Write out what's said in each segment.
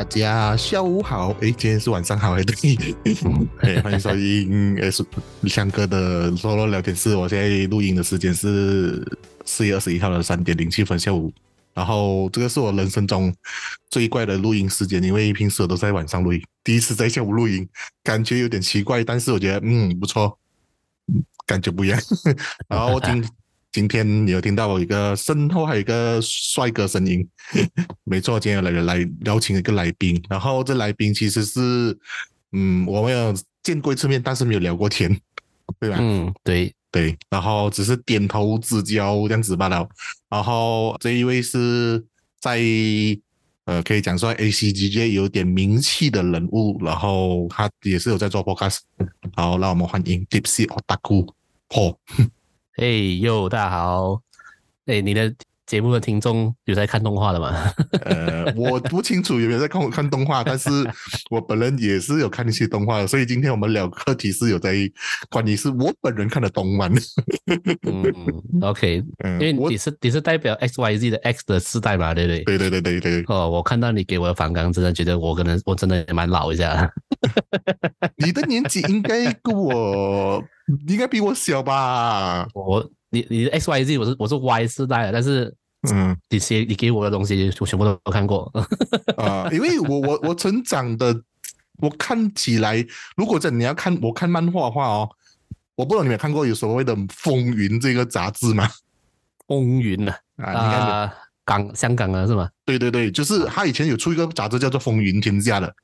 大家下午好，诶，今天是晚上好，诶，对，诶，欢迎收听诶是香哥的 solo 聊天室。我现在录音的时间是四月二十一号的三点零七分下午，然后这个是我人生中最怪的录音时间，因为平时我都在晚上录音，第一次在下午录音，感觉有点奇怪，但是我觉得嗯不错，感觉不一样。然后我今今天你有听到我一个身后还有一个帅哥声音，没错，今天来来邀请一个来宾，然后这来宾其实是，嗯，我们有见过一次面，但是没有聊过天，对吧？嗯，对对，然后只是点头之交这样子罢了。然后这一位是在呃，可以讲说 A C G J 有点名气的人物，然后他也是有在做 podcast。好，让我们欢迎 Dipsy Otaku Paul。哎哟，大家好！哎，你的节目的听众有在看动画的吗？呃，我不清楚有没有在看看动画，但是我本人也是有看一些动画的，所以今天我们聊课题是有在关于是我本人看的动漫。嗯，OK，因为你是你是代表 X Y Z 的 X 的世代嘛，对不对？对对对对对。哦，我看到你给我的反纲，真的觉得我可能我真的也蛮老一下。你的年纪应该跟我。应该比我小吧？我你你的 X Y Z 我是我是 Y 世代的，但是嗯，你些你给我的东西我全部都看过啊，因为我我我成长的，我看起来，如果真你要看我看漫画的话哦，我不知道你们看过有所谓的《风云》这个杂志吗？风云啊啊，港香港的是吗？对对对，就是他以前有出一个杂志叫做《风云天下》的，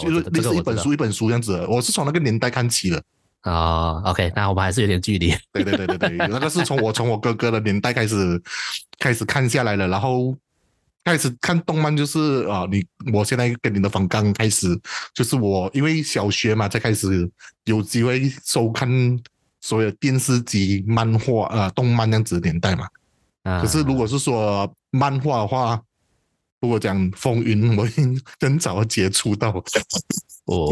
就是类似一本书一本书这样子。我是从那个年代看起的。啊，OK，那我们还是有点距离。对对对对对，那个是从我从我哥哥的年代开始开始看下来了，然后开始看动漫就是啊，你我现在跟你的访刚开始，就是我因为小学嘛，才开始有机会收看所有电视机、漫画啊、动漫这样子的年代嘛。啊，可是如果是说漫画的话。如果讲风云，我已经更早接触到。哦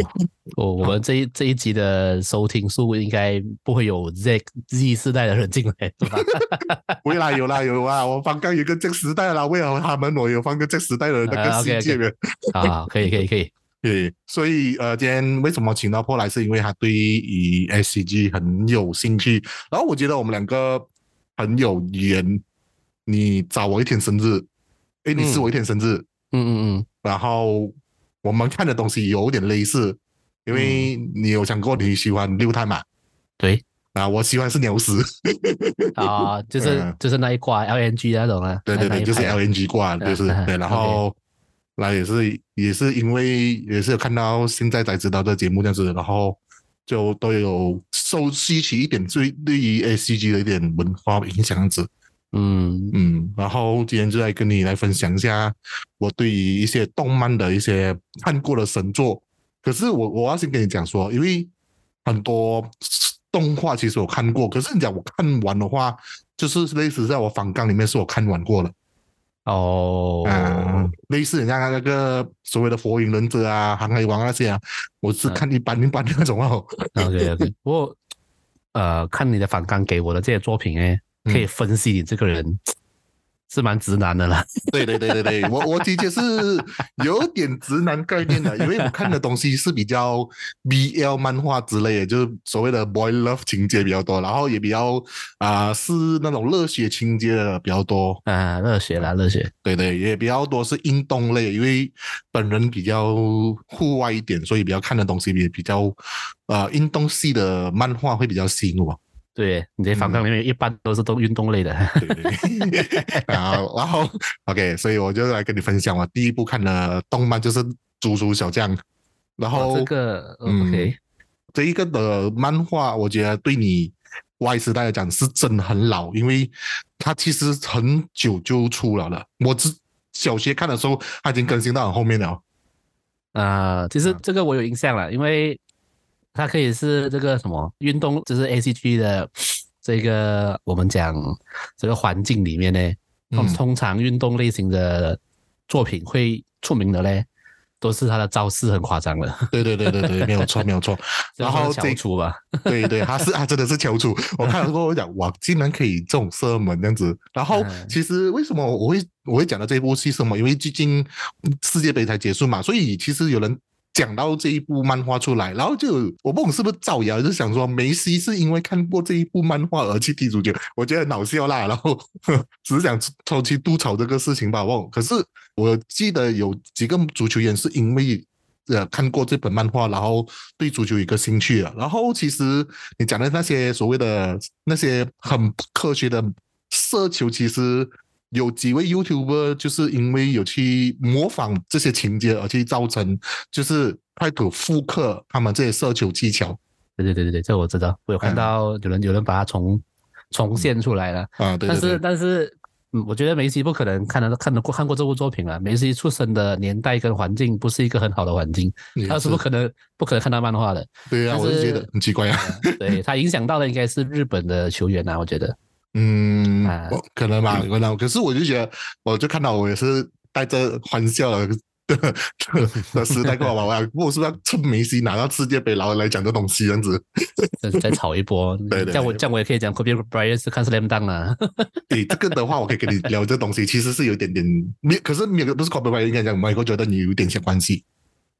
哦，我们这一这一集的收听数应该不会有 Z Z 世代的人进来，是吧？未来有啦有啊，我刚刚有个 Z 时代啦，为了他们，我有放个 Z 时代的那个世界的。啊，可以可以可以。对，所以呃，今天为什么请到破来，是因为他对于 S C G 很有兴趣，然后我觉得我们两个很有缘。你找我一天生日。哎，你是我一天生日，嗯嗯嗯，然后我们看的东西有点类似，因为你有讲过你喜欢六探嘛？对，啊，我喜欢是鸟屎，啊，就是就是那一挂 LNG 那种啊，对对对，就是 LNG 挂，就是。对，然后那也是也是因为也是有看到现在才知道这节目这样子，然后就都有受吸取一点对对于 ACG 的一点文化影响样子。嗯嗯，然后今天就来跟你来分享一下我对于一些动漫的一些看过的神作。可是我我要先跟你讲说，因为很多动画其实我看过，可是你讲我看完的话，就是类似在我反纲里面是我看完过了。哦，啊，类似人家那个所谓的火影忍者啊、航海王那些啊，我是看一般一般的那种哦。OK OK，不过呃，看你的反纲给我的这些作品哎。可以分析你这个人是蛮直男的啦。对对对对对，我我的确是有点直男概念的，因为我看的东西是比较 BL 漫画之类的，就是所谓的 boy love 情节比较多，然后也比较啊是那种热血情节的比较多啊，热血啦热血，对对，也比较多是运动类，因为本人比较户外一点，所以比较看的东西也比较啊运动系的漫画会比较吸引我。对，你这反纲里面一般都是都运动类的。对对。然后，然后，OK，所以我就来跟你分享我第一部看的动漫就是《猪猪小将》。然后这个，OK，这一个的漫画，我觉得对你 Y 时代来讲是真的很老，因为它其实很久就出了了。我只小学看的时候，它已经更新到很后面了。啊，其实这个我有印象了，因为。它可以是这个什么运动，就是 A C G 的这个我们讲这个环境里面呢，通通常运动类型的作品会出名的嘞，都是他的招式很夸张的。对对对对对，没有错 没有错。然后这出吧，对 对，他是他真的是翘楚。我看了过后我讲，哇，竟然可以这种射门这样子。然后其实为什么我会我会讲到这一部戏什么？因为最近世界杯才结束嘛，所以其实有人。讲到这一部漫画出来，然后就我不懂是不是造谣，就想说梅西是因为看过这一部漫画而去踢足球，我觉得恼笑啦。然后只是想超期吐槽这个事情吧。我可是我记得有几个足球员是因为呃看过这本漫画，然后对足球有一个兴趣了。然后其实你讲的那些所谓的那些很科学的射球，其实。有几位 YouTuber 就是因为有去模仿这些情节而去造成，就是开始复刻他们这些射球技巧。对对对对对，这我知道，我有看到有人有人把它重重现出来了啊。对但是但是，嗯，我觉得梅西不可能看得看得过看过这部作品了。梅西出生的年代跟环境不是一个很好的环境，他是不可能不可能看到漫画的。对啊，我是觉得很奇怪啊。对他影响到的应该是日本的球员啊，我觉得。嗯，可能吧，可能。可是我就觉得，我就看到我也是带着欢笑的 的时代过吧。我我是不是要趁梅西拿到世界杯，然后来讲这东西这样子？再炒一波。对对。这样我这样我也可以讲，Kobe Bryant 是看 Slam Dunk 啊。对这个的话，我可以跟你聊这东西，其实是有点点没，可是没有不是 Kobe Bryant 应该讲，Michael 觉得你有点些关系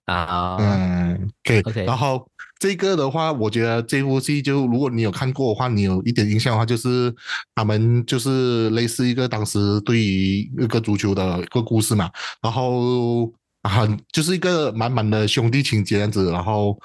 啊。嗯，OK，然后。这个的话，我觉得这部戏就如果你有看过的话，你有一点印象的话，就是他们就是类似一个当时对于一个足球的一个故事嘛，然后很就是一个满满的兄弟情这样子，然后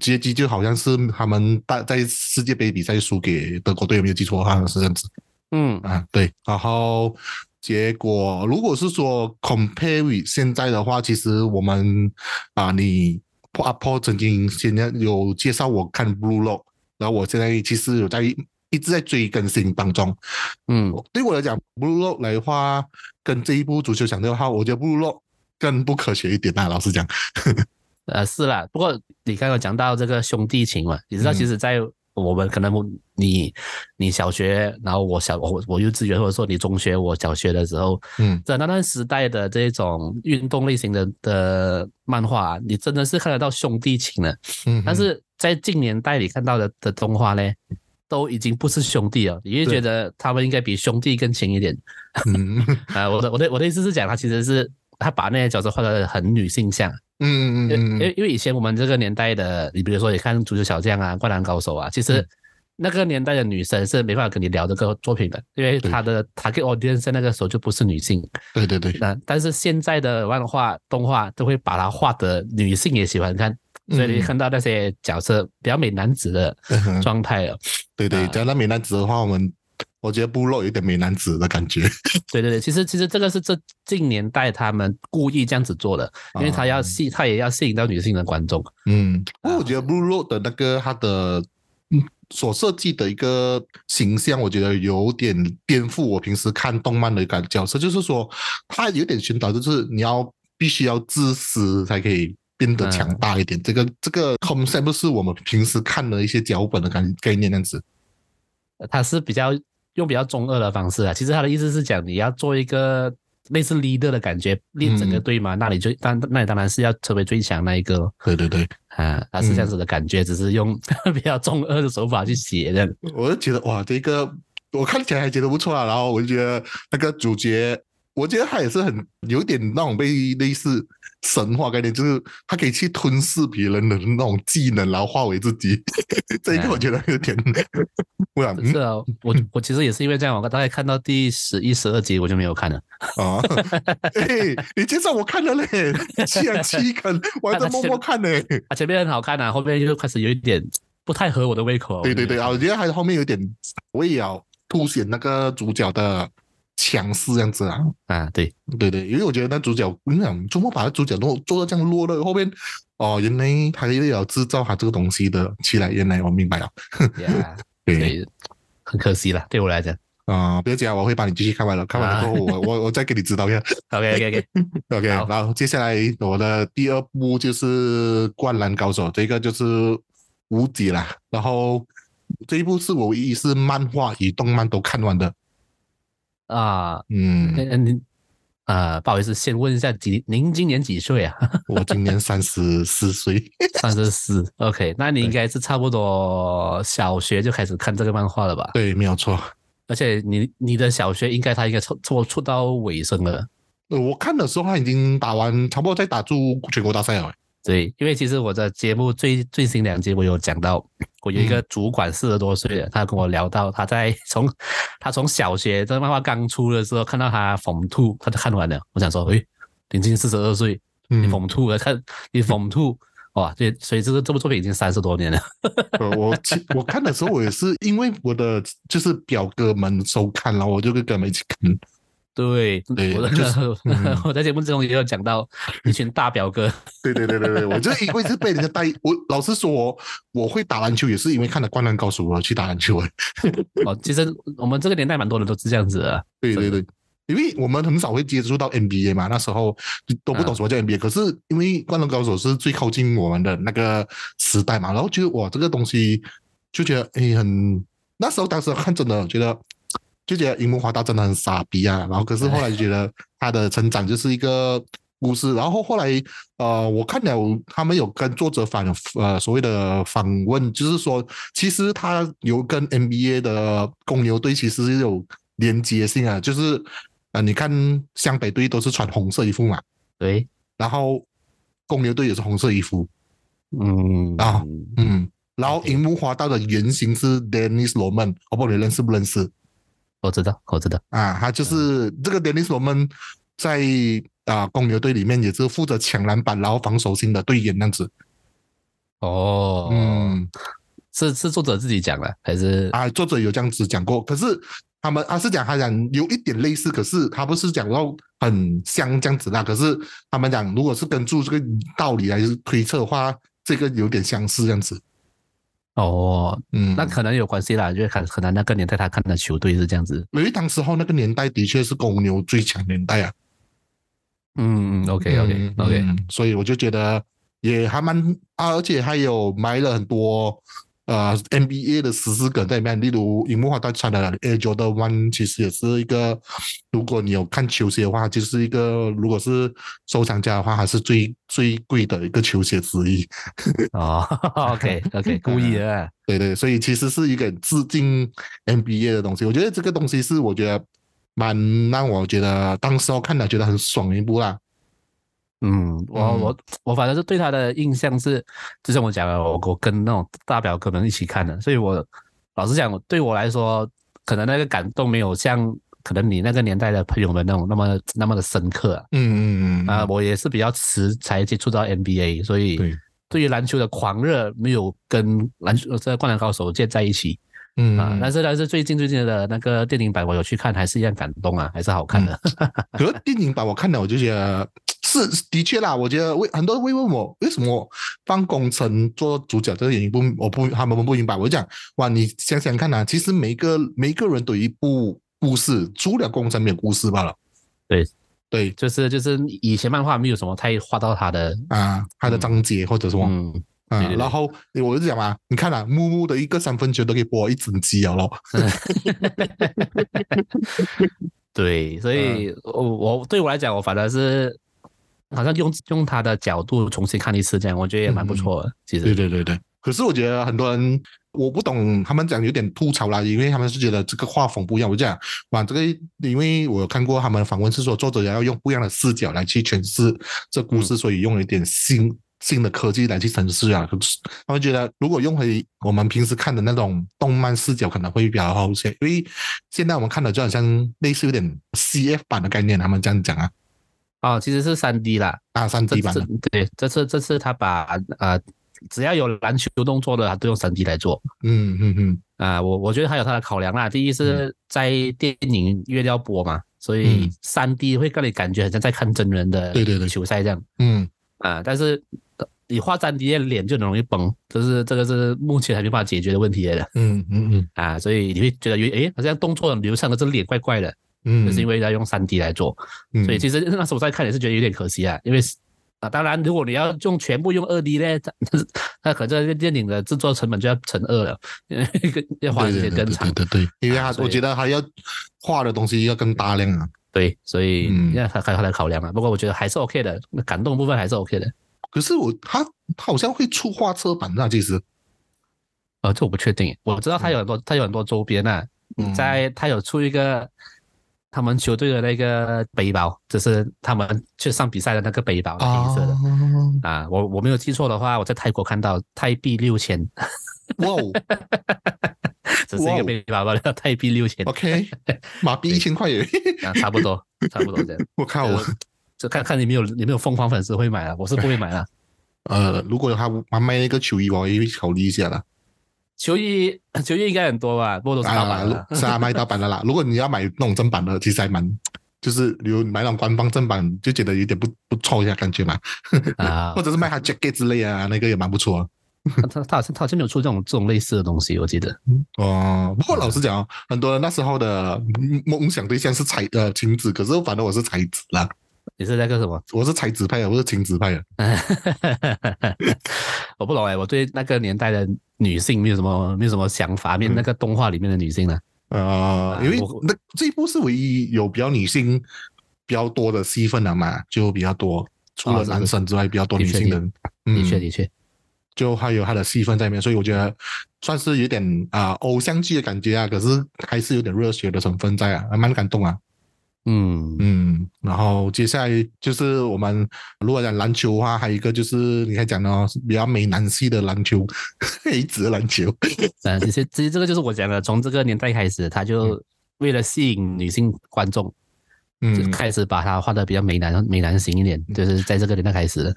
结局就好像是他们大在世界杯比赛输给德国队，有没有记错？好像是这样子。嗯啊对，然后结果如果是说 compare 现在的话，其实我们啊你。阿 Paul 曾经现在有介绍我看 Blue Lock，然后我现在其实有在一直在追更新当中。嗯，对我来讲，Blue Lock 来话跟这一部足球强的话，我觉得 Blue Lock 更不科学一点啊。老实讲，呃，是啦。不过你刚刚讲到这个兄弟情嘛，你知道，其实，在我们可能你你小学，然后我小我我幼稚园，或者说你中学，我小学的时候，嗯，在那段时代的这种运动类型的的漫画，你真的是看得到兄弟情了。嗯，但是在近年代里看到的的动画呢，都已经不是兄弟了，你会觉得他们应该比兄弟更亲一点。嗯，啊，我的我的我的意思是讲，他其实是他把那些角色画的很女性向。嗯嗯嗯，因为因为以前我们这个年代的，你比如说你看足球小将啊、灌篮高手啊，其实那个年代的女生是没办法跟你聊这个作品的，因为她的 target audience 那个时候就不是女性。对对对。那但是现在的漫画动画都会把它画的女性也喜欢看，所以你看到那些角色比较美男子的状态了。对对，讲到美男子的话，我们。我觉得部落有点美男子的感觉。对对对，其实其实这个是这近年代他们故意这样子做的，因为他要吸，他也要吸引到女性的观众。嗯，不过我觉得部落的那个他的所设计的一个形象，我觉得有点颠覆我平时看动漫的一个角色，就是说他有点宣导，就是你要必须要自私才可以变得强大一点。这个这个 concept 是我们平时看的一些脚本的感概念那样子。他是比较。用比较中二的方式啊，其实他的意思是讲你要做一个类似 leader 的感觉，练整个队嘛，那你就当那你当然是要成为最强那一个。对对对，啊，他是这样子的感觉，只是用 比较中二的手法去写的。我就觉得哇，这个我看起来还觉得不错啊，然后我就觉得那个主角，我觉得他也是很有点那种被类似。神话概念就是他可以去吞噬别人的那种技能，然后化为自己。这一个我觉得有点，不然是啊，我我其实也是因为这样，我大概看到第十一、十二集我就没有看了。啊，哎，你介绍我看了嘞，七啊七看，我还在默默看呢。啊，前面很好看啊，后面就开始有一点不太合我的胃口。对对对啊，我觉得还是后面有点，我也要凸显那个主角的。强势这样子啊啊对对对，因为我觉得那主角，你想怎么把那主角都做到这样弱了？后面哦，原来他又要制造他这个东西的起来，原来我明白了。对，很可惜了，对我来讲啊，不要紧啊，我会帮你继续看完了，看完了之后我 我我再给你指导一下。OK OK OK OK，然后接下来我的第二部就是《灌篮高手》，这个就是无敌了。然后这一部是我唯一是漫画与动漫都看完的。啊，嗯，你呃，不好意思，先问一下几您今年几岁啊？我今年三十四岁，三十四。OK，那你应该是差不多小学就开始看这个漫画了吧？对，没有错。而且你你的小学应该他应该出出出到尾声了。呃，我看的时候他已经打完，差不多在打住全国大赛了。对，因为其实我的节目最最新两集我有讲到，我有一个主管四十多岁的，他跟我聊到他在 从他从小学这个漫画刚出的时候看到他讽兔，他就看完了。我想说，诶，林静四十二岁，你讽兔了，看你讽兔，哇，这所以这个这部作品已经三十多年了。我我看的时候，我也是因为我的就是表哥们收看了，我就跟哥们一起看。对，我的 我在节目之中也有讲到一群大表哥。对对对对对，我就因为是被人家带，我老实说，我会打篮球也是因为看了《灌篮高手》而去打篮球。哦，其实我们这个年代蛮多人都是这样子的。对对对，因为我们很少会接触到 NBA 嘛，那时候都不懂什么叫 NBA。可是因为《灌篮高手》是最靠近我们的那个时代嘛，然后觉得哇，这个东西就觉得哎很，那时候当时看真的觉得。就觉得樱木花道真的很傻逼啊，然后可是后来就觉得他的成长就是一个故事，然后后来呃，我看了他们有跟作者反呃所谓的访问，就是说其实他有跟 NBA 的公牛队其实是有连接性啊，就是呃你看湘北队都是穿红色衣服嘛，对，然后公牛队也是红色衣服，嗯。啊嗯，然后樱木花道的原型是 Dennis Rodman，我不知道你认识不认识。我知道，我知道啊，他就是这个 Dennis Rodman 在啊公牛队里面也是负责抢篮板，然后防守型的队员那样子。哦，嗯，是是作者自己讲的还是啊？作者有这样子讲过，可是他们他是讲他讲有一点类似，可是他不是讲到很像这样子啦。可是他们讲，如果是根据这个道理来推测的话，这个有点相似这样子。哦，嗯，那可能有关系啦，就可可能那个年代他看的球队是这样子。因为当时候那个年代的确是公牛最强年代啊。嗯嗯，OK OK OK，所以我就觉得也还蛮啊，而且还有埋了很多。呃，NBA 的十四梗在里面，例如樱木花道穿的 Air Jordan One，其实也是一个，如果你有看球鞋的话，就是一个，如果是收藏家的话，还是最最贵的一个球鞋之一。哦，OK OK，故意的，对对，所以其实是一个致敬 NBA 的东西。我觉得这个东西是我觉得蛮让我觉得当时候看了觉得很爽一部啦。嗯，我我我反正是对他的印象是，就像我讲的，我我跟那种大表哥们一起看的，所以我老实讲，对我来说，可能那个感动没有像可能你那个年代的朋友们那种那么那么的深刻。嗯嗯嗯啊，我也是比较迟才接触到 NBA，所以对于篮球的狂热没有跟篮球这灌篮高手建在一起。嗯啊，但是但是最近最近的那个电影版我有去看，还是一样感动啊，还是好看的。可是电影版我看了，我就觉得。是的确啦，我觉得为很多人会问我为什么放工程做主角这个原因不，我不他们不明白。我讲哇，你想想看呐，其实每个每个人都有一部故事，除了工程没有故事罢了。对对，就是就是以前漫画没有什么太画到他的啊，他的章节或者什么，嗯嗯，然后我就讲嘛，你看啊，木木的一个三分球都可以播一整集了咯。对，所以我我对我来讲，我反而是。好像用用他的角度重新看一次，这样我觉得也蛮不错的。其实，对对对对。可是我觉得很多人我不懂，他们讲有点吐槽啦，因为他们是觉得这个画风不一样。我讲哇，这个因为我有看过他们访问，是说作者也要用不一样的视角来去诠释这故事，所以用了一点新新的科技来去诠释啊。他们觉得如果用回我们平时看的那种动漫视角，可能会比较好一些。因为现在我们看的就好像类似有点 CF 版的概念，他们这样讲啊。哦，其实是三 D 啦，啊，三 D 版。对，这次这次他把呃，只要有篮球动作的，他都用三 D 来做。嗯嗯嗯。啊，我我觉得他有他的考量啦。第一是在电影院要播嘛，所以三 D 会让你感觉好像在看真人的对对对球赛这样。嗯。啊，但是你画三 D 的脸就很容易崩，就是这个是目前还没办法解决的问题来的。嗯嗯嗯。啊，所以你会觉得有诶，好像动作很流畅的这脸怪怪的。嗯，就是因为要用三 D 来做，所以其实那时候我在看也是觉得有点可惜啊，因为啊，当然如果你要用全部用二 D 呢，那可这个电影的制作成本就要乘二了，因为要花时间更长。对对对，因为他我觉得还要画的东西要更大量啊。对，所以嗯要他他来考量啊。不过我觉得还是 OK 的，那感动部分还是 OK 的。可是我他他好像会出画册版的，其实呃，这我不确定，我知道他有很多，他有很多周边啊，嗯在他有出一个他们球队的那个背包，就是他们去上比赛的那个背包，黑色的。啊，我我没有记错的话，我在泰国看到泰币六千，哇哦 只是一个背包罢了，泰币六千，OK，马币一千块耶！啊，差不多，差不多这样。我靠，我就看看你没有有没有疯狂粉丝会买了，我是不会买了。呃，如果他他卖那个球衣，我也会考虑一下的。球衣 球衣应该很多吧，不过都是盗版的。啊，是啊，卖盗版的啦。如果你要买那种正版的，其实还蛮，就是比如买那种官方正版，就觉得有点不不错一下感觉嘛。啊 或，者是卖他 jacket 之类啊，那个也蛮不错啊。他 他他好像他好像没有出这种这种类似的东西，我记得。哦，不过老实讲哦，很多人那时候的梦想对象是才呃晴子，可是反正我是才子啦，你是那个什么？我是才子派的，我是情子派的。我不懂哎，我对那个年代的女性没有什么没有什么想法，面那个动画里面的女性呢？呃，因为那这一部是唯一有比较女性比较多的戏份了嘛，就比较多，除了男生之外比较多女性的，嗯，的确的确，就还有他的戏份在里面，所以我觉得算是有点啊、偶像剧的感觉啊，可是还是有点热血的成分在啊，还蛮感动啊。嗯嗯，然后接下来就是我们如果讲篮球的话，还有一个就是你看讲的哦，比较美男系的篮球，黑子篮球。嗯，其实其实这个就是我讲的，从这个年代开始，他就为了吸引女性观众，就嗯，开始把它画的比较美男美男型一点，就是在这个年代开始的。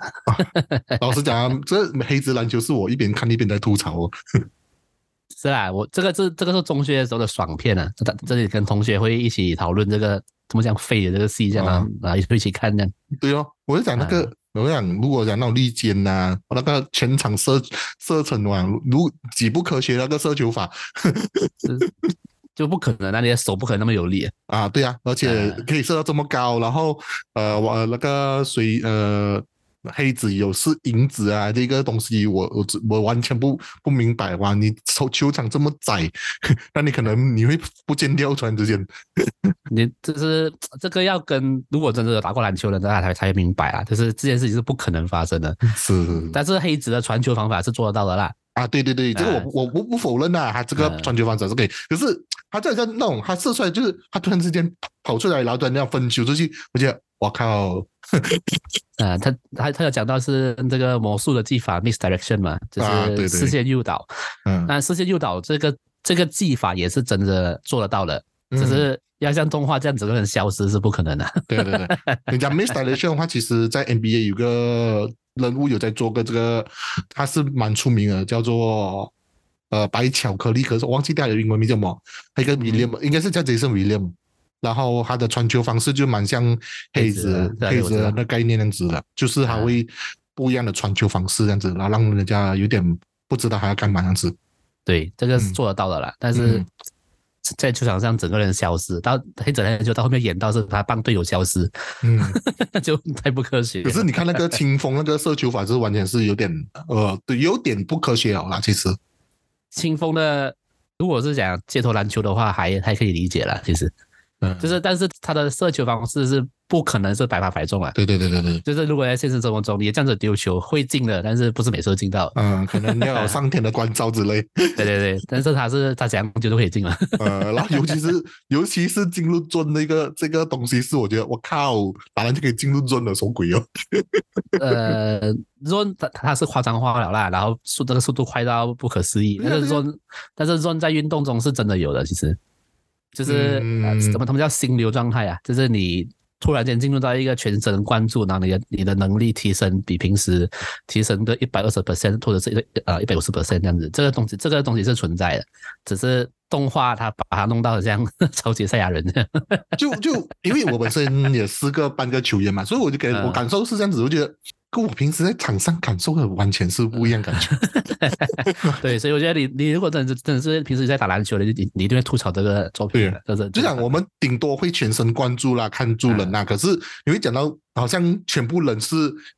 老实讲啊，这黑子篮球是我一边看一边在吐槽哦。是啦，我这个这这个是中学的时候的爽片啊，这这里跟同学会一起讨论这个怎么讲废的这个戏这样啊，啊一起看这样。对哦，我就讲那个，我讲如果讲那种利剑呐、那个全场射射程啊，如几不科学那个射球法 就不可能，那你的手不可能那么有力、啊。啊，对啊，而且呃可以射到这么高，然后呃，我那个水呃。黑子有是银子啊，这个东西我我只我完全不不明白哇！你球球场这么窄，那你可能你会不见掉突然之间。你就是这个要跟如果真的有打过篮球的，大家才才明白啊，就是这件事情是不可能发生的。是但是黑子的传球方法是做得到的啦。啊，对对对，这个我我不不否认啊，他这个嗯。传球方式是可以，可是他这像那种他射出来就是他突然之间跑出来，然后突然这样分球出去，我觉得我靠，啊，他他他有讲到是这个魔术的技法 misdirection 嘛，就是视线诱导。嗯，那视线诱导这个这个技法也是真的做得到的，只嗯是要像动画这样整个人消失是不可能的。对对对，人家 misdirection 的话，其实在 NBA 有个人物有在做个这个，他是蛮出名的，叫做呃白巧克力，可是我忘记他的英文名叫什么，他一个 William、应该是叫 Jason William，然后他的传球方式就蛮像黑黑子黑子那概念那样子的，就是他啊会不一样的传球方式这样子，然后让人家有点不知道他要干嘛这样子。对，这个是嗯做得到的啦，但是嗯在球场上整个人消失，到黑子篮球到后面演到是他帮队友消失，嗯，就太不科学。可是你看那个清风那个射球法，是完全是有点呃，对，有点不科学了啦，其实。清风的，如果是讲街头篮球的话，还还可以理解了。其实嗯，就是，但是他的射球方式是不可能是百发百中啊。对对对对对，就是如果在现实生活中，你这样子丢球会进的，但是不是每次都进到。嗯，可能要有 上天的关照之类，对对对，但是他是他怎样丢都可以进了。呃，然后尤其是尤其是进入尊那个这个东西，是我觉得我靠，打篮就可以进入尊的，什么鬼哦？呃，Zone 他他是夸张化了啦，然后速这个速度快到不可思议。但是对啊对啊 Zone 但是 Zone 在运动中是真的有的，其实就是、嗯呃怎么他们叫心流状态啊，就是你突然间进入到一个全神贯注，然后你的你的能力提升比平时提升个一百二十 percent 或者是一呃一百五十 percent 这样子，这个东西这个东西是存在的，只是动画他把它弄到这样 超级赛亚人。就就因为我本身也是个半个球员嘛，所以我就给嗯我感受是这样子，我觉得跟我平时在场上感受的完全是不一样感觉。对，所以我觉得你你如果真的是真的是平时在打篮球的，你你一定会吐槽这个作品的，就是就讲我们顶多会全神贯注啦，看住人啦，可是你会讲到好像全部人是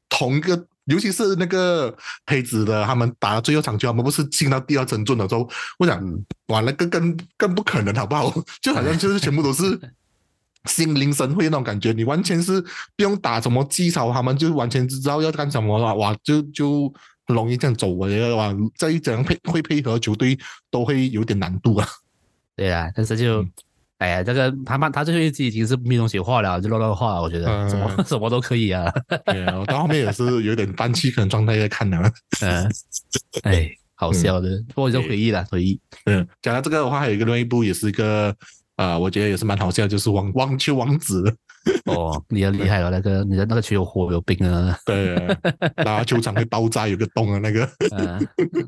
同一个。尤其是那个黑子的，他们打到最后场球，他们不是进到第二层阵的时候，我想，嗯哇，那个更更不可能，好不好？就好像就是全部都是 心领神会那种感觉，你完全是不用打什么技巧，他们就完全知道要干什么了，哇，就就很容易这样走，我觉得哇，再怎样配会配合球队都会有点难度啊。对啊，但是就，哎呀，这个他们他最后一集已经是没东西画了，就乱乱画，我觉得。什么 什么都可以啊。对啊，我到后面也是有点放弃可能状态在看的。嗯，哎，好笑的，不过就回忆了，回忆。嗯，讲到这个的话，还有一个另一部也是一个。啊，我觉得也是蛮好笑，就是网网球王子。哦，你很厉害哦，那个你的那个球有火有冰啊，对。啊，然后球场会爆炸有个洞啊，那个，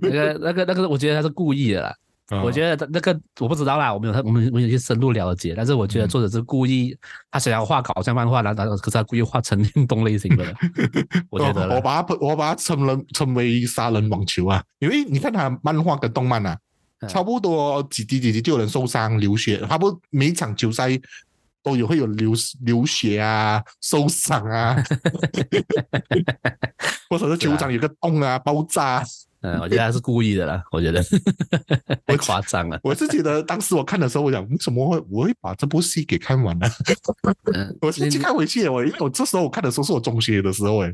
那个那个那个，我觉得他是故意的啦，我觉得那个我不知道啦，我没有他我们我有去深入了解，但是我觉得作者是故意，他想要画搞笑漫画，然后可是他故意画成运动类型的，我觉得，我把它我把它称了称为杀人网球啊，因为你看他漫画跟动漫啊。差不多几滴几滴就有人受伤流血，他不每场球赛都有会有流流血啊、受伤啊，或者是球场有个洞啊、爆炸。嗯，我觉得他是故意的啦，我觉得太夸张了。我是觉得当时我看的时候，我想为什么会我会把这部戏给看完呢？我先去看回去，我因为我这时候我看的时候是我中学的时候，哎。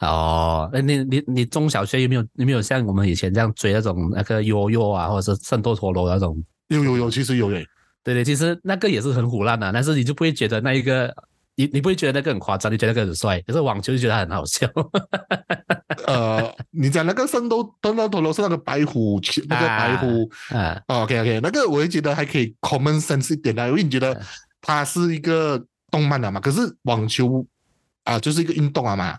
哦，那你你你中小学有没有有没有像我们以前这样追那种那个悠悠啊，或者是圣斗陀螺那种？有有有，其实有诶。对对，其实那个也是很虎烂的，但是你就不会觉得那一个，你你不会觉得那个很夸张，你觉得那个很帅。可是网球就觉得很好笑。呃，你讲那个圣斗圣斗陀螺是那个白虎，那个白虎啊。OK OK，那个我也觉得还可以 common sense 一点的，因为你觉得它是一个动漫的嘛，可是网球啊就是一个运动啊嘛。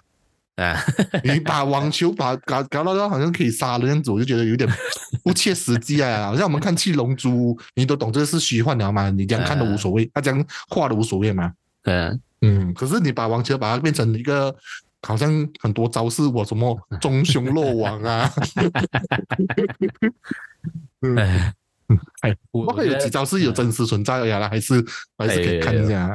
啊，你把网球把搞搞到好像可以杀人样子，我就觉得有点 不切实际啊！好像我们看《七龙珠》，你都懂这是虚幻的嘛？你这样看都无所谓，他这样画都无所谓嘛？嗯嗯。可是你把网球把它变成一个好像很多招式，我什么中凶落网啊？嗯，哎，不会有几招是有真实存在的呀？还是还是可以看一下。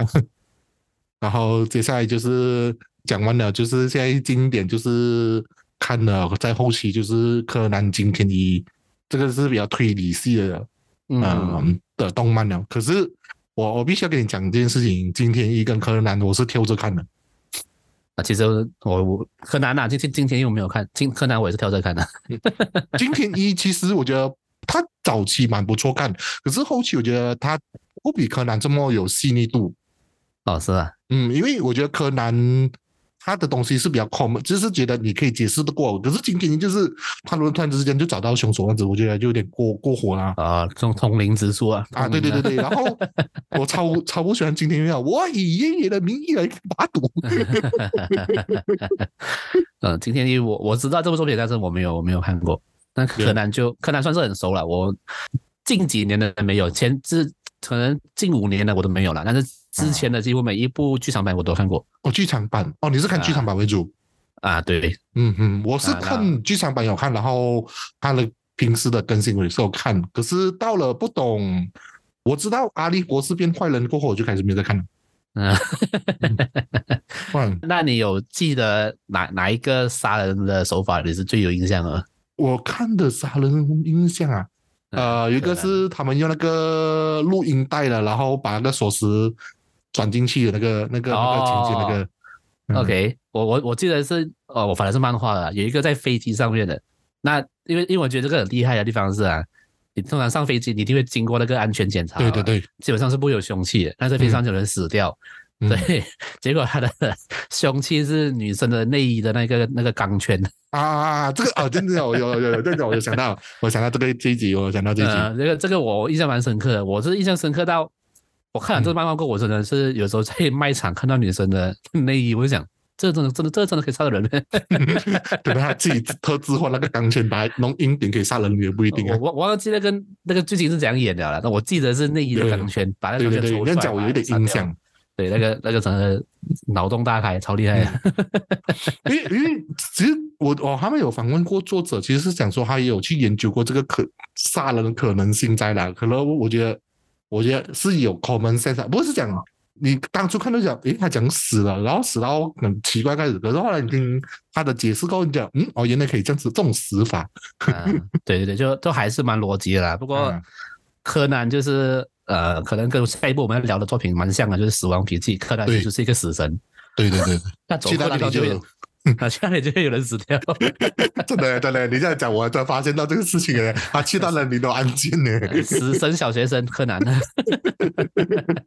然后接下来就是。讲完了，就是现在经典，就是看了在后期，就是柯南金田一，这个是比较推理系的，嗯的动漫了。可是我我必须要跟你讲一件事情，金田一跟柯南我是挑着看的。啊，其实我我柯南啊，今天金田一我没有看，今柯南我也是挑着看的。金田一其实我觉得他早期蛮不错看，可是后期我觉得他不比柯南这么有细腻度。哦，是啊，嗯，因为我觉得柯南。他的东西是比较 common，就是觉得你可以解释得过。可是今天就是他突然之间就找到凶手样子，我觉得就有点过过火了。啊，这种通灵之术啊！啊，对对对对。然后 我超超不喜欢今天月，我以爷爷的名义来打赌。嗯，今天一我我知道这部作品，但是我没有我没有看过。那柯南就柯南算是很熟了，我近几年的没有，前之可能近五年的我都没有了，但是。之前的几乎每一部剧场版我都看过哦，剧场版哦，你是看剧场版为主啊？对，嗯嗯，我是看剧场版有看，然后看了平时的更新我也是有看，可是到了不懂，我知道阿笠博士变坏人过后，我就开始没再看了。嗯，那你有记得哪哪一个杀人的手法你是最有印象的？我看的杀人印象啊。呃，有一个是他们用那个录音带的，然后把那个锁匙转进去的那个、那个、那个情节，那个。OK，我我我记得是，哦，我反正是漫画的，有一个在飞机上面的。那因为因为我觉得这个很厉害的地方是啊，你通常上飞机你一定会经过那个安全检查，对对对，基本上是不会有凶器的，但是飞机上有人死掉。对，结果他的 凶器是女生的内衣的那个那个钢圈啊，这个啊，真的有有有有这个，我就想到，我想到这个这一集，我想到这一集，这个这个我印象蛮深刻的，我是印象深刻到我看了这个漫画过，我真的是有时候在卖场看到女生的内衣，我就想，这真的真的这真的可以杀人？等他自己特制化那个钢圈，把弄硬点可以杀人也不一定啊。我我忘记那个那个剧情是怎样演的了，那我记得是内衣的钢圈，把那个钢圈抽出来，讲我有点印象。对，那个那个真的脑洞大开，超厉害。因为因为其实我哦他们有访问过作者，其实是讲说他也有去研究过这个可杀人的可能性在哪。可能我觉得我觉得是有 common sense，不是讲你当初看到讲，诶，他讲死了，然后死到很奇怪开始，可是后来你听他的解释后，你讲，嗯，哦，原来可以这样子这种死法。对对对，就都还是蛮逻辑的啦。不过柯南就是。呃，可能跟下一步我们要聊的作品蛮像的，就是《死亡笔记》，柯南对就是一个死神，对对对，那走去到那里就啊，去那里就会有人死掉。真的真的，你这样讲，我才发现到这个事情哎，他去到那里都安静呢。死神小学生柯南，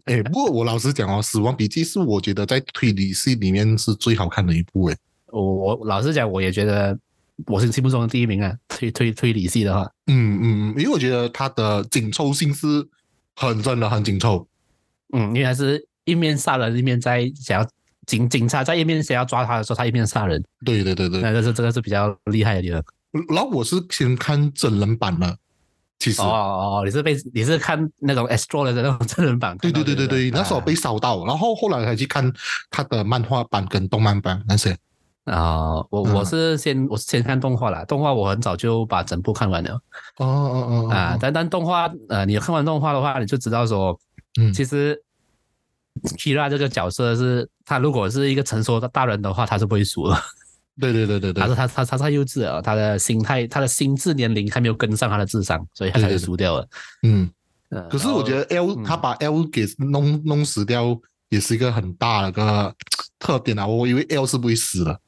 哎，不过我老实讲哦，《死亡笔记》是我觉得在推理系里面是最好看的一部哎。我我老实讲，我也觉得我是心目中的第一名啊。推推推理系的话，嗯嗯，因为我觉得它的紧凑性是很真的很紧凑。嗯，因为他是一面杀人，一面在想要警警察在一面想要抓他的时候，他一面杀人，对对对对。那这是这个是比较厉害的地方。然后我是先看真人版的，其实哦哦哦，你是被你是看那种 Astro 的那种真人版对？对对对对，那时候被烧到，然后后来才去看他的漫画版跟动漫版那些。啊、我嗯我是先我是先看动画啦，动画我很早就把整部看完了哦哦哦啊，但但动画呃，你看完动画的话，你就知道说，嗯其实 Kira 这个角色是他如果是一个成熟的大人的话，他是不会输的，对对对对对他说他他他太幼稚了，他的心态他的心智年龄还没有跟上他的智商，所以他才会对对对输掉了。嗯。呃可是我觉得 L 嗯他把 L 给弄弄死掉，也是一个很大的个特点啊。我以为 L 是不会死的。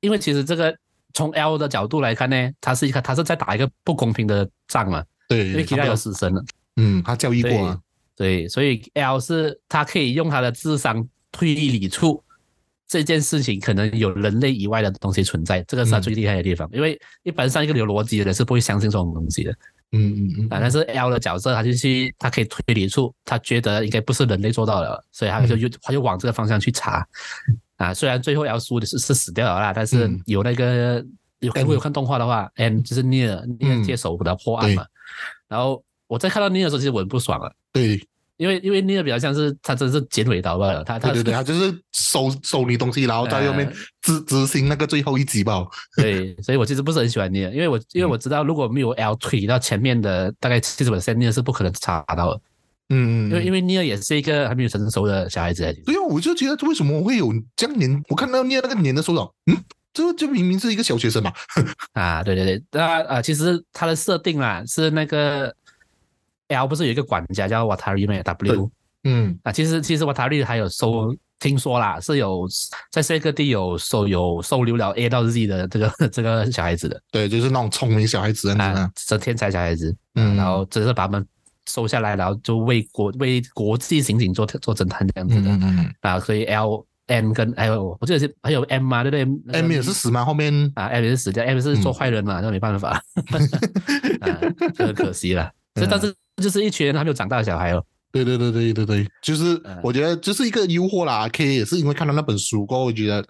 因为其实这个从 L 的角度来看呢，他是一个他是在打一个不公平的仗嘛，对，因为 Kira 他有死神了。嗯，他教育过啊。对，所以 L 是他可以用他的智商推理出这件事情可能有人类以外的东西存在，这个是他嗯最厉害的地方。因为一般上一个有逻辑的人是不会相信这种东西的嗯嗯嗯啊。但是 L 的角色他就去，他可以推理出他觉得应该不是人类做到的，所以他嗯就又他就往这个方向去查啊。虽然最后要输的是是死掉了啦，但是嗯有那个有如果有看动画的话，M 就是尼尔尼尔嗯接手的破案嘛。然后我在看到尼尔的时候，其实我很不爽了。对因为因为那个比较像是他真是剪尾刀罢了，他他对对对，他就是收收你东西，然后在后面呃执执行那个最后一集吧。对，所以我其实不是很喜欢那个，因为我因为我知道如果没有 L 推到前面的大概七十 percent，那个是不可能查到的，嗯嗯，因为因为为尼尔也是一个还没有成熟的小孩子。对啊，我就觉得为什么会有这样年？我看到尼尔那个年的时候，嗯，这这明明是一个小学生嘛。啊，对对对，那啊，其实他的设定啦是那个 L 不是有一个管家叫 Watari 吗？W 嗯啊，其实其实 Watari 还有收，听说啦是有在世界各地有收有收留了 A 到 Z 的这个 这个小孩子的。对，就是那种聪明小孩子啊啊。，这天才小孩子，嗯嗯，然后只是把他们收下来，然后就为国为国际刑警做做侦探这样子的。嗯嗯嗯啊，所以 L M 跟还有我记得是还有 M 嘛，对不对？嗯，M 也是死吗？后面啊，M 也是死掉，M 是做坏人嘛，那没办法，很可惜了。所以但是就是一群人还没有长大的小孩哦，对对对对对对，就是嗯。我觉得就是一个诱惑啦。K 也是因为看到那本书过后，我觉得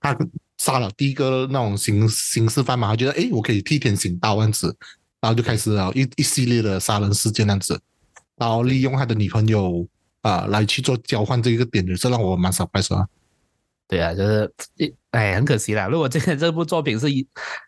他杀了第一个那种刑刑事犯嘛，他觉得诶，我可以替天行道这样子，然后就开始了一一系列的杀人事件那样子，然后利用他的女朋友啊、来去做交换这一个点也是让我蛮 surprise 啊。对啊，就是一哎，很可惜啦。如果这个这部作品是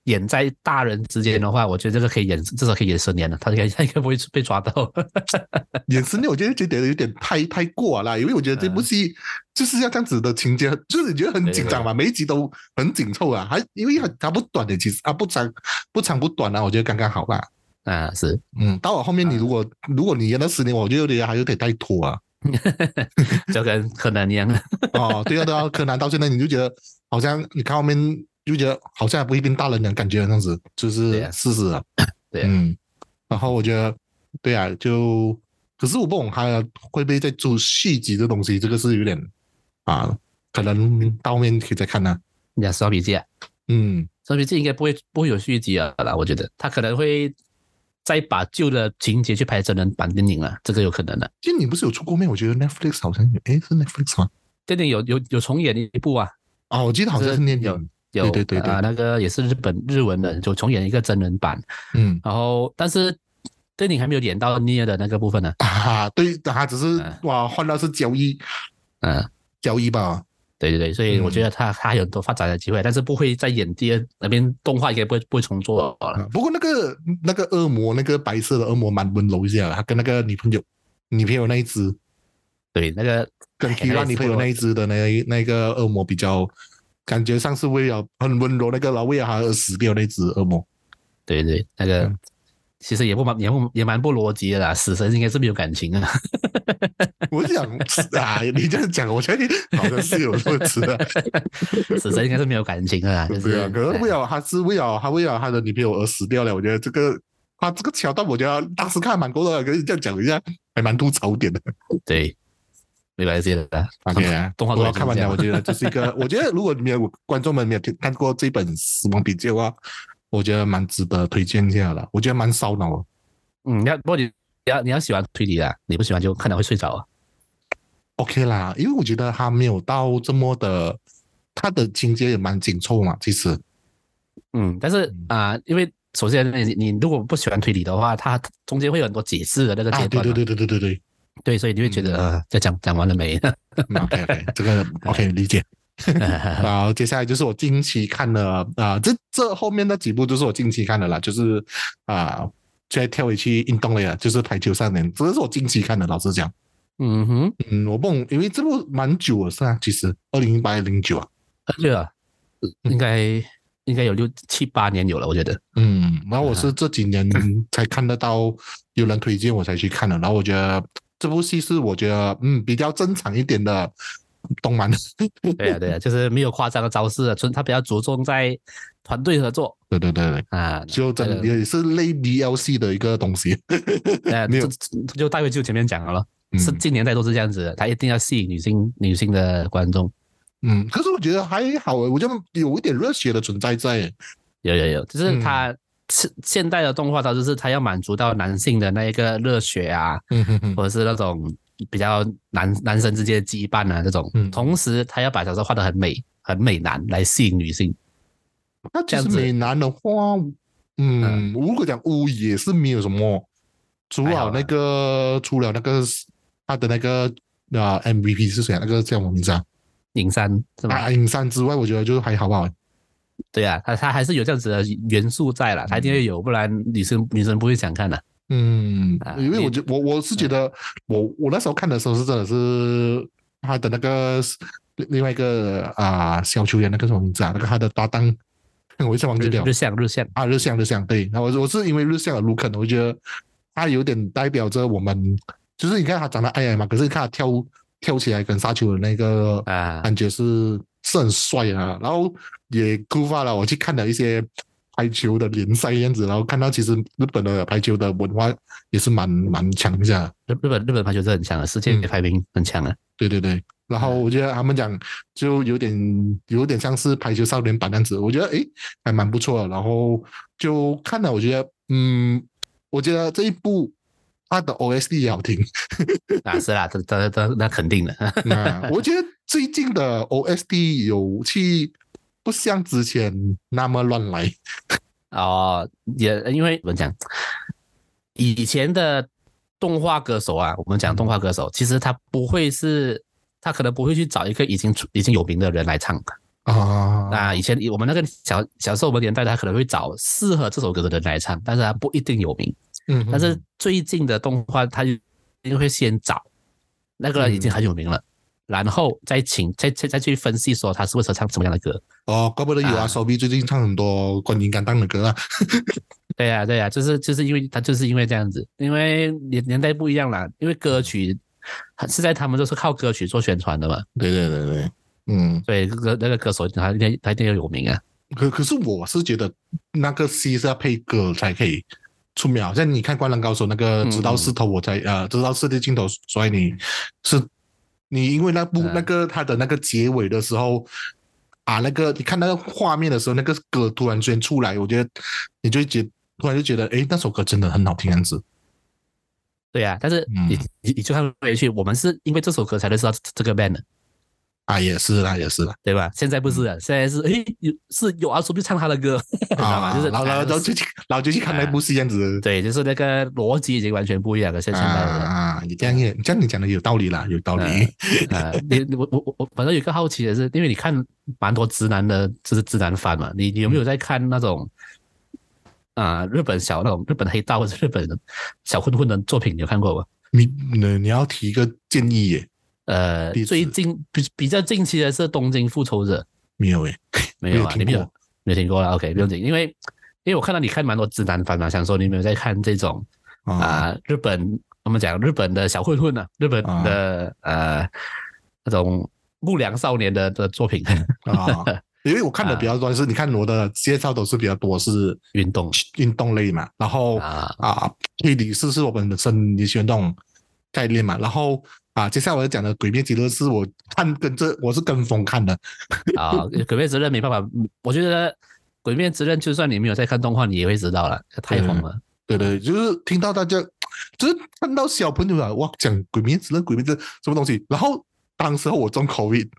演在大人之间的话，我觉得这个可以演，至少可以演十年了，他应该他应该不会被抓到。演十年，我觉得觉得有点太太过了啦，因为我觉得这部戏就是要这样子的情节，就是你觉得很紧张嘛，每一集都很紧凑啊，还因为它它不短的，其实啊不长不长不短啊，我觉得刚刚好吧。啊，是，嗯，到我后面你如果如果你演到十年，我觉得有点还有点太拖啊。就跟柯南一样。哦，对啊对啊，柯南到现在你就觉得好像你看后面就觉得好像还不会变大人的感觉，那样子就是事实啊。对啊。嗯，然后我觉得对啊，就可是我不懂他会不会再做续集的东西，这个是有点啊，可能到后面可以再看呢、你讲《死亡笔记》啊，嗯，《死亡笔记》应该不会不会有续集啊啦，我觉得。他可能会再把旧的情节去拍真人版电影了，这个有可能的。其实你不是有出过面？我觉得 Netflix 好像有，诶，是 Netflix 吗？电影有有有重演一部啊，哦，我记得好像是念有影，有对对对对啊，那个也是日本日文的，就重演一个真人版，嗯然后但是电影还没有演到尼尔的那个部分呢。啊，对，他只是嗯哇换到是交易嗯，交易吧，对对对，所以我觉得他他还有很多发展的机会，但是不会再演第二那边动画应该不会不会重做了。啊，不过那个那个恶魔，那个白色的恶魔蛮温柔一下，他跟那个女朋友女朋友那一只，对，那个跟哎 Kira 女朋友那一只的那那个恶魔比较，感觉上是为了很温柔那个，然后为了他而死掉那只恶魔。对对，那个嗯其实也不蛮也不也蛮不逻辑的啦，死神应该是没有感情啊。我想啊，你这样讲，我相信好像是有这个词的。死神应该是没有感情的啦，就对啊，是可是为了他是为了他为了他的女朋友而死掉了，我觉得这个他这个桥段，我觉得当时看蛮够的，可是这样讲一下还蛮吐槽点的。对，没关系的啦。OK 啊，动画我看完了，我觉得这是一个，我觉得如果你没有观众们没有听看过这本《死亡笔记》的话，我觉得蛮值得推荐一下的。我觉得蛮烧脑。嗯，你要不你你要你要喜欢推理的，你不喜欢就看了会睡着啊。OK 啦，因为我觉得他没有到这么的，他的情节也蛮紧凑嘛，其实。嗯，但是啊、因为首先你你如果不喜欢推理的话，它中间会有很多解释的那个阶段、对对对对对对对。对，所以你会觉得、呃，这讲讲完了没？OK OK，这个 OK 理解。然后接下来就是我近期看的啊、这这后面那几部就是我近期看的啦，就是啊，再跳回去运动类了，就是排球少年，这个是我近期看的。老实讲，嗯哼，嗯，我梦，因为这部蛮久了，是啊，其实二零一八零九啊，对啊，应该应该有六七八年有了，我觉得。嗯，然后我是这几年才看得到有人推荐我才去看的，然后我觉得这部戏是我觉得嗯比较正常一点的动漫，对啊，对啊，就是没有夸张的招式啊，纯他比较着重在团队合作。对对对对，啊，就真的也是类 DLC 的一个东西，呃，没有。就大约就前面讲了咯，嗯。是近年代都是这样子的，他一定要吸引女性女性的观众。嗯，可是我觉得还好，我觉得有一点热血的存在在，有有有，就是嗯。他现现代的动画，它就是他要满足到男性的那一个热血啊，嗯哼哼，或者是那种比较男男生之间的羁绊啊这种，嗯同时他要把小说画得很美很美男来吸引女性。那其这样子实美男的话，嗯，如果讲污也是没有什么，除了那个除了那个他的那个啊 MVP 是谁啊？那个叫什么名字啊？影山是吧？啊，影山之外，我觉得就是还好不好。对啊，他他还是有这样子的元素在了，他一定会有，不然女生女生不会想看的。嗯啊，因为我你觉我我是觉得我我那时候看的时候是真的是他的那个另另外一个啊小球员那个什么名字啊？那个他的搭档，我一下忘记掉日日向日向，啊，日向日向对。然后我我是因为日向的卢肯，我觉得他有点代表着我们，就是你看他长得矮矮嘛，可是你看他跳跳起来跟杀球的那个啊感觉是是很帅啊，然后也触发了我去看了一些排球的联赛样子，然后看到其实日本的排球的文化也是蛮蛮强一下的，日日本日本排球是很强的，世界嗯排名很强的。对对对。然后我觉得他们讲就有点有点像是排球少年版那样子，我觉得诶还蛮不错的。然后就看了，我觉得嗯，我觉得这一部它的 OSD 也好听。啊，是啦，这这这那肯定的。那 我觉得最近的 OSD 有去不像之前那么乱来。哦，也因为我们讲以前的动画歌手啊，我们讲动画歌手，其实他不会是，他可能不会去找一个已经出已经有名的人来唱。啊那以前我们那个小小时候我们年代，他可能会找适合这首歌的人来唱，但是他不一定有名。嗯，但是最近的动画，他就一定会先找那个人已经很有名了，然后再请再再再去分析说他是为什么唱什么样的歌。哦，怪不得有啊，啊手臂最近唱很多关于甘当的歌啊。对呀、对呀、就是就是因为他就是因为这样子，因为年年代不一样啦，因为歌曲现在他们都是靠歌曲做宣传的嘛，对对对对，嗯，所以歌那个歌手他一定他一定要有名啊。可可是我是觉得那个 C 是要配歌才可以出名，好像你看《灌篮高手》那个嗯直到四头我才、呃直到世界尽头，所以你是你因为那部、嗯。那个他的那个结尾的时候啊，那个你看那个画面的时候，那个歌突然间出来，我觉得你就会觉突然就觉得，诶，那首歌真的很好听，样子。对呀、但是嗯。你你你就看回去，我们是因为这首歌才认识到这个 band 的，啊，也是啦，也是啦，对吧？现在不是了，现在是诶有是有阿叔去唱他的歌，你知道吗？啊，就是然后然后就去然后就去看那部戏，这样子。对，就是那个逻辑已经完全不一样了，现现在。啊，你这样也这样你讲的有道理啦，有道理。啊，你我我我我反正有一个好奇的是，因为你看蛮多直男的，就是直男番嘛，你你有没有在看那种啊、日本小那种日本黑道或者日本小混混的作品？你有看过吗？你你你要提一个建议耶？呃最近比比较近期的是《东京复仇者》，没有诶，没有啊？你没有没有听过了？OK，不用紧，因为因为我看到你看蛮多直男番嘛，想说你有没有在看这种啊。啊、日本我们讲日本的小混混呢、日本的、呃那种不良少年的的作品。啊，因为我看的比较多是，你看我的介绍都是比较多是运动。运动类嘛，然后啊。啊，推理是是我们本身也喜欢这种概念嘛，然后啊，接下来我要讲的《鬼灭之刃》是我看跟着我是跟风看的，啊，鬼灭之刃没办法，我觉得鬼灭之刃就算你没有在看动画，你也会知道了，太红了。对对，就是听到大家 就是看到小朋友啊，哇，讲《鬼灭之刃》《鬼灭之刃》什么东西，然后当时候我中 COVID，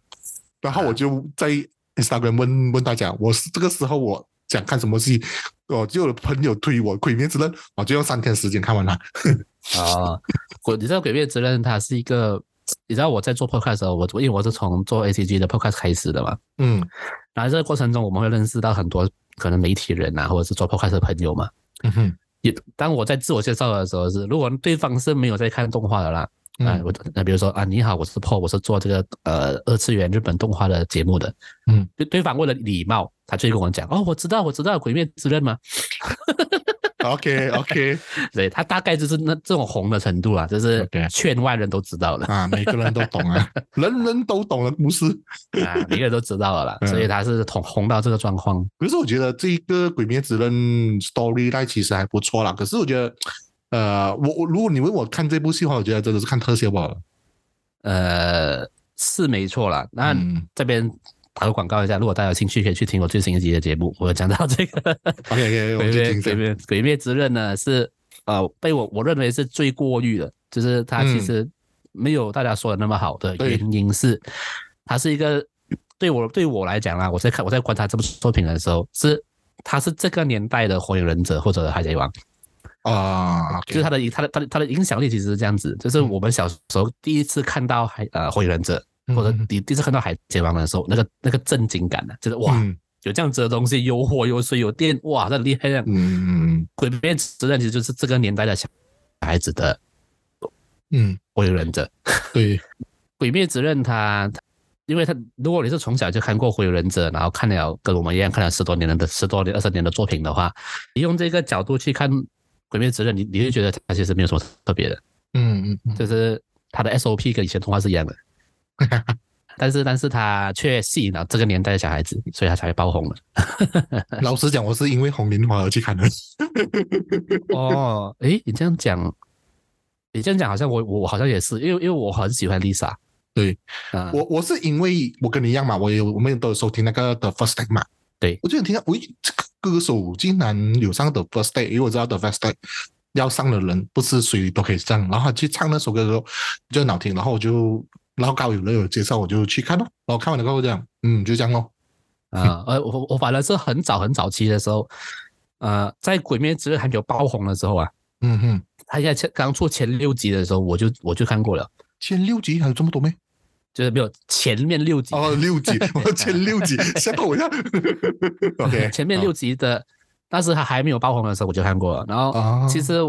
然后我就在 Instagram 问问大家，我是这个时候我想看什么戏，我就有朋友推我《鬼灭之刃》，我就用三天时间看完了。啊，鬼，你知道《鬼灭之刃》它是一个，你知道我在做 podcast 的时候，我因为我是从做 ACG 的 podcast 开始的嘛，嗯。然后这个过程中我们会认识到很多可能媒体人啊，或者是做 podcast 的朋友嘛。嗯哼。也当我在自我介绍的时候是，如果对方是没有在看动画的啦，啊、嗯我那比如说啊，你好，我是 Paul，我是做这个呃二次元日本动画的节目的，嗯，对对方为了礼貌，他就会跟我讲，哦，我知道，我知道《鬼灭之刃》吗？，OK OK 对他大概就是那这种红的程度啊，就是圈外人都知道了啊，每个人都懂啊，人人都懂的故事。啊，每个人都知道了啦，嗯所以他是红红到这个状况。可是我觉得这一个《鬼灭之刃》story line 其实还不错啦。可是我觉得，呃，我我如果你问我看这部戏的话，我觉得真的是看特效了。呃，是没错啦。那嗯这边打个广告一下，如果大家有兴趣，可以去听我最新一集的节目，我有讲到这个 OK OK，我鬼灭鬼灭鬼灭之刃呢是呃被我我认为是最过誉的，就是它其实没有大家说的那么好的原因是，它是一个对我对我来讲啦，我在看我在观察这部作品的时候，是它是这个年代的火影忍者或者海贼王，啊就是它的它的它的它的影响力其实是这样子，就是我们小时候第一次看到海呃火影忍者。或者嗯你第一次看到海贼王的时候，那个那个震惊感呢、就是哇，嗯有这样子的东西，有火有水有电，哇，这厉害呀！嗯。嗯鬼灭之刃其实就是这个年代的小孩子的嗯，火影忍者。对，鬼灭之刃它，因为它如果你是从小就看过火影忍者，然后看了跟我们一样看了十多年的十多年二十年的作品的话，你用这个角度去看鬼灭之刃，你你会觉得它其实没有什么特别的，嗯嗯就是它的 SOP 跟以前动画是一样的。但是，但是他却吸引了这个年代的小孩子，所以他才会爆红了。嗯，老实讲，我是因为红莲华而去看的。哦，诶，你这样讲，你这样讲，好像我我我好像也是，因为因为我很喜欢 Lisa 对啊，我，我是因为我跟你一样嘛，我有我们都有收听那个 The First Take 嘛。对我就听到，喂，这个歌手竟然有上 The First Take，因为我知道 The First Take 要上的人不是谁都可以上，然后他去唱那首歌的时候就很好听，然后我就然后刚好有人有介绍，我就去看咯，然后看完了过后这样，嗯，就这样咯。啊，呃，我我反正是很早很早期的时候，呃，在《鬼灭之刃》还没有爆红的时候啊，嗯哼，他应该前刚出前六集的时候，我就我就看过了，前六集还有这么多没？就是没有前面六集，哦，六集，我 前六集吓到我一下。OK，前面六集的，但是他还没有爆红的时候我就看过了。然后啊，其实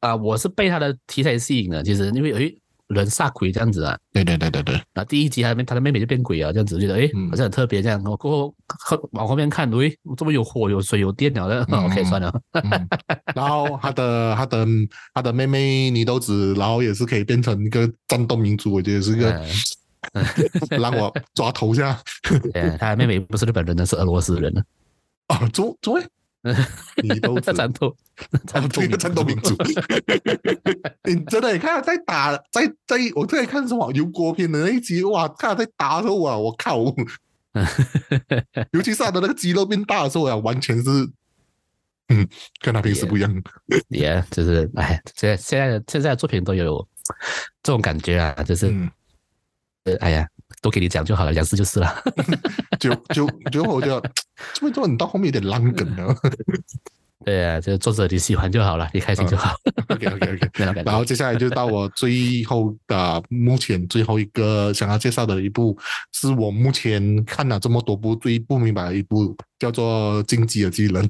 啊、我是被他的题材吸引的，其实因为有一人杀鬼这样子啊，对对对对对，那第一集他的他的妹妹就变鬼啊，这样子我觉得诶嗯。好像很特别这样。我过后后往后面看，喂，这么有火有水有电了的、嗯 o k 算了。嗯，然后他的他的他的妹妹祢豆子，然后也是可以变成一个战斗民族，我觉得是一个嗯 让我抓头一下 对，他的妹妹不是日本人的，是俄罗斯人。的。啊，做做诶，祢豆子在战斗，啊，这个战斗民族，你真的你看他在打，在在我在看什么油锅片的那一集，哇，看他在打的时候啊，我靠，尤其是他的那个肌肉变大的时候啊，完全是，嗯，跟他平时不一样。也就是哎，现在现在的现在的作品都有这种感觉啊，就是、嗯，呃哎呀，都给你讲就好了，讲是就是了。就就就我觉得，这么做你到后面有点烂梗了。对啊，就是作者你喜欢就好了，你开心就好。OK OK OK。然后接下来就到我最后的目前最后一个想要介绍的一部，是我目前看了这么多部最不明白的一部，叫做《进击的巨人》。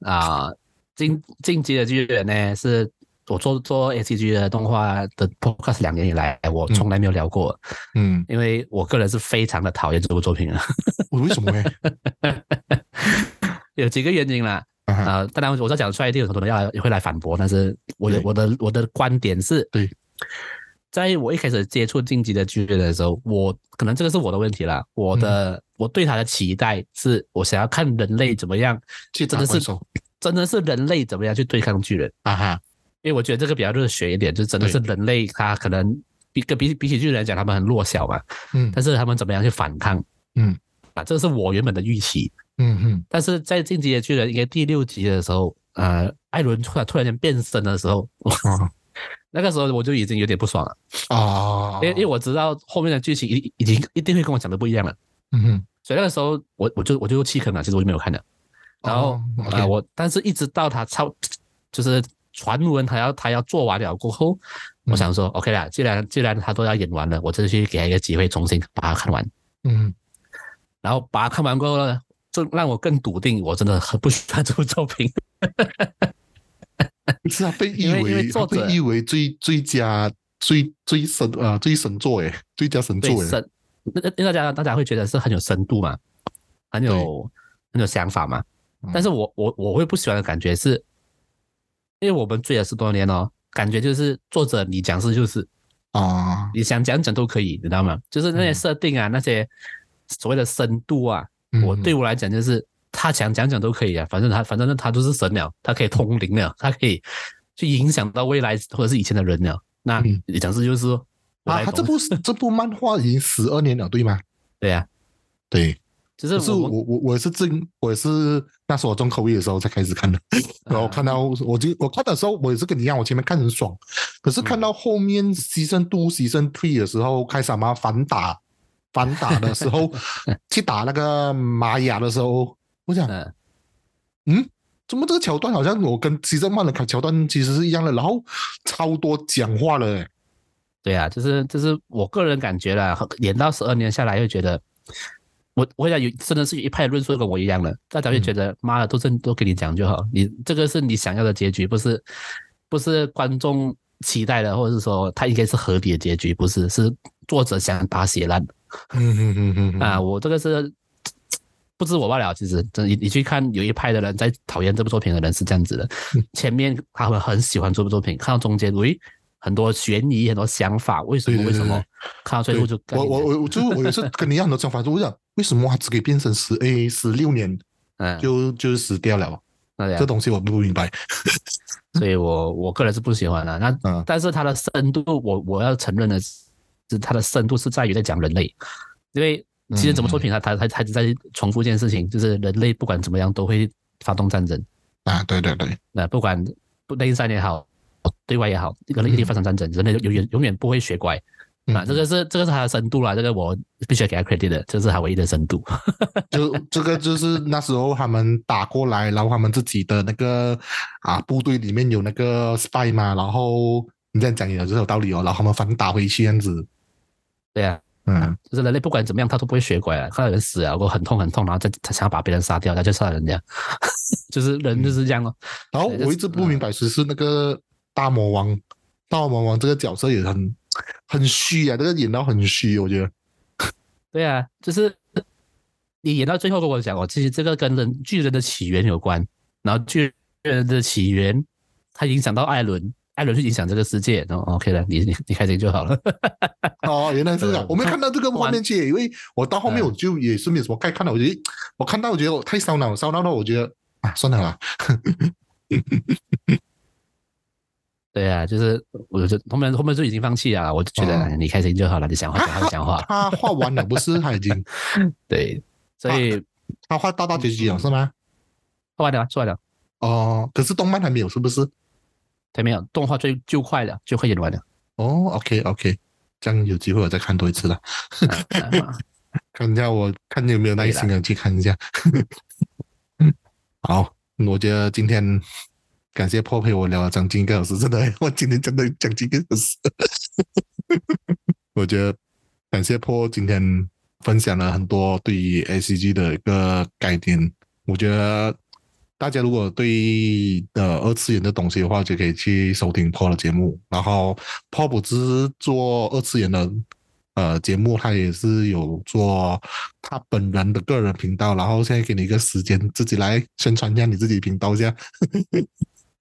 啊，进进击的巨人呢，是我做做 A C G 的动画的 podcast 两年以来，我从来没有聊过，嗯，因为我个人是非常的讨厌这部作品啊，我为什么呢？有几个原因啦。啊当然我在讲出来一定有很多人要也会来反驳，但是我的我的我的观点是，对，在我一开始接触进击的巨人的时候，我可能这个是我的问题啦，我嗯的、我对他的期待是我想要看人类怎么样，去真的是真的是人类怎么样去对抗巨人，啊哈，因为我觉得这个比较热血一点，就真的是人类他可能比跟比比起巨人来讲，他们很弱小嘛，嗯。但是他们怎么样去反抗嗯。啊，这是我原本的预期。嗯嗯。但是在进击的巨人应该第六集的时候，呃，艾伦突然突然间变身的时候，啊 那个时候我就已经有点不爽了，哦，因为因为我知道后面的剧情已已经一定会跟我讲的不一样了，嗯哼，所以那个时候我我就我就弃坑了，其实我就没有看了。然后哦啊、我但是一直到他超就是传闻他要他要做完了过后，嗯我想说 OK 啦，既然既然他都要演完了，我就去给他一个机会重新把它看完。嗯然后把它看完过后呢，就让我更笃定，我真的很不喜欢这部作品。是啊，被誉因为因为被誉为最最佳最最神啊最神作诶，最佳神作诶，神，那那大家大家会觉得是很有深度嘛，很有很有想法嘛。嗯但是我我我会不喜欢的感觉是，因为我们追了十多年哦，感觉就是作者你讲是就是，哦，你想讲讲都可以，你知道吗？就是那些嗯设定啊，那些所谓的深度啊，我嗯对我来讲就是他想讲讲都可以啊，反正他反正他都是神了，他可以通灵了，他可以去影响到未来或者是以前的人了。那嗯你讲是就是说，我啊，他这部 这部漫画已经十二年了，对吗？对呀、对，就是我我我我也是正我也是那时候我中口味的时候才开始看的，然后看到我就我看的时候我也是跟你一样，我前面看很爽，可是看到后面 season two season three 的时候开始嘛反打反打的时候去打那个玛雅的时候，我想嗯。嗯。怎么这个桥段好像我跟 season one 的桥段其实是一样的，然后超多讲话了、欸，对啊，就是就是我个人感觉啦，演到十二年下来，又觉得我我想有真的是有一派论述跟我一样的，大家会觉得、妈的都是都跟你讲就好，你这个是你想要的结局，不是不是观众期待的，或者是说他应该是合理的结局，不是是作者想把它写烂嗯哼哼哼哼啊，我这个是。不知我罢了，其实真你你去看有一派的人在讨厌这部作品的人是这样子的，前面他们很喜欢这部作品，看到中间，喂，很多悬疑，很多想法，为什么对对为什么？看到最后就我我我我就是我也是跟你一样的想法，就我想为什么他只可以变成十 A 十六年嗯，就就死掉了？那样这，东西我不明白。所以我我个人是不喜欢的。那嗯但是它的深度，我我要承认的是，它的深度是在于在讲人类，因为其实怎么作品它它它它一直在重复一件事情，就是人类不管怎么样都会发动战争，啊，对对对，那不管不内战也好，对外也好，人类一定发生战争，人类永远永远不会学乖。啊，嗯这个是这个是它的深度啦，这个我必须要给他 credit 的，这是他唯一的深度。就这个就是那时候他们打过来，然后他们自己的那个啊部队里面有那个 spy 嘛，然后你这样讲也是有道理哦，然后他们反打回去这样子，对啊，嗯。就是人类不管怎么样，他都不会学乖啊，看到人死了，我很痛很痛，然后再他想要把别人杀掉，他就杀人家，就是人就是这样咯。然后我一直不明白，其实那个大魔王，大魔王这个角色也很很虚啊，这个演到很虚，我觉得。对啊，就是你演到最后跟我讲哦，其实这个跟人巨人的起源有关，然后巨人的起源它影响到艾伦，艾伦去影响这个世界，然后 OK 了，你你你开心就好了。哦，原来是这样呃，我没看到这个画面去，因为我到后面嗯我就也是没有什么该看到，我觉得我看到我觉得我太烧脑，烧脑到我觉得啊，算了啦，对啊，就是我就后面后面就已经放弃了，我就觉得、你开心就好了，你讲话讲话讲话。他画完了不是？他已经 对，所以他画大大结局了是吗？画完了，画完了，哦，可是动漫还没有是不是？还没有动画最就快了，就快演完了。哦，OK OK，这样有机会我再看多一次了，啊啊 看一下我看有没有耐心的去看一下。好，我觉得今天感谢破陪我聊了将近一个小时，真的，我今天真的将近一个小时。我觉得感谢破今天分享了很多对于 ACG 的一个概念。我觉得大家如果对呃二次元的东西的话，就可以去收听破的节目。然后破不只是做二次元的呃节目，他也是有做他本人的个人频道，然后现在给你一个时间，自己来宣传一下你自己频道一下。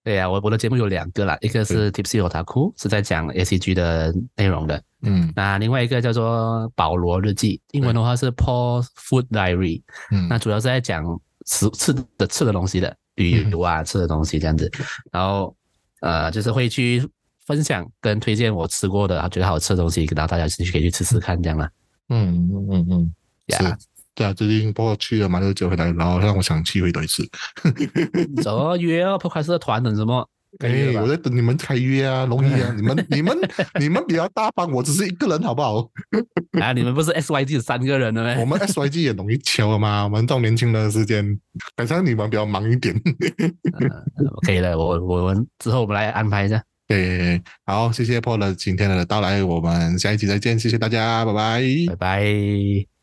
对呀，我我的节目有两个啦，一个是 Tipsy Otaku，是在讲 A C G 的内容的，嗯。那另外一个叫做保罗日记，英文的话是 Paul Food Diary，嗯。那主要是在讲吃吃的吃的东西的旅游啊，吃的东西这样子，然后呃就是会去分享跟推荐我吃过的觉得好吃的东西，然后大家兴趣可以去吃吃看这样啦。嗯嗯嗯嗯，呀是，对啊，最近包括去了马六甲回来，然后让我想去回多一次。走啊约啊，不开始的团等什么？哎，了吧我在等你们开约啊，容易啊！你们、你们、你们比较大方，我只是一个人，好不好？啊，你们不是 S Y G 三个人的咩？我们 SYG 也容易敲了嘛，我们这种年轻人的时间，好像你们比较忙一点。可以了，我我们之后我们来安排一下。对，好，谢谢 Paul 今天的到来，我们下一集再见，谢谢大家，拜拜拜拜。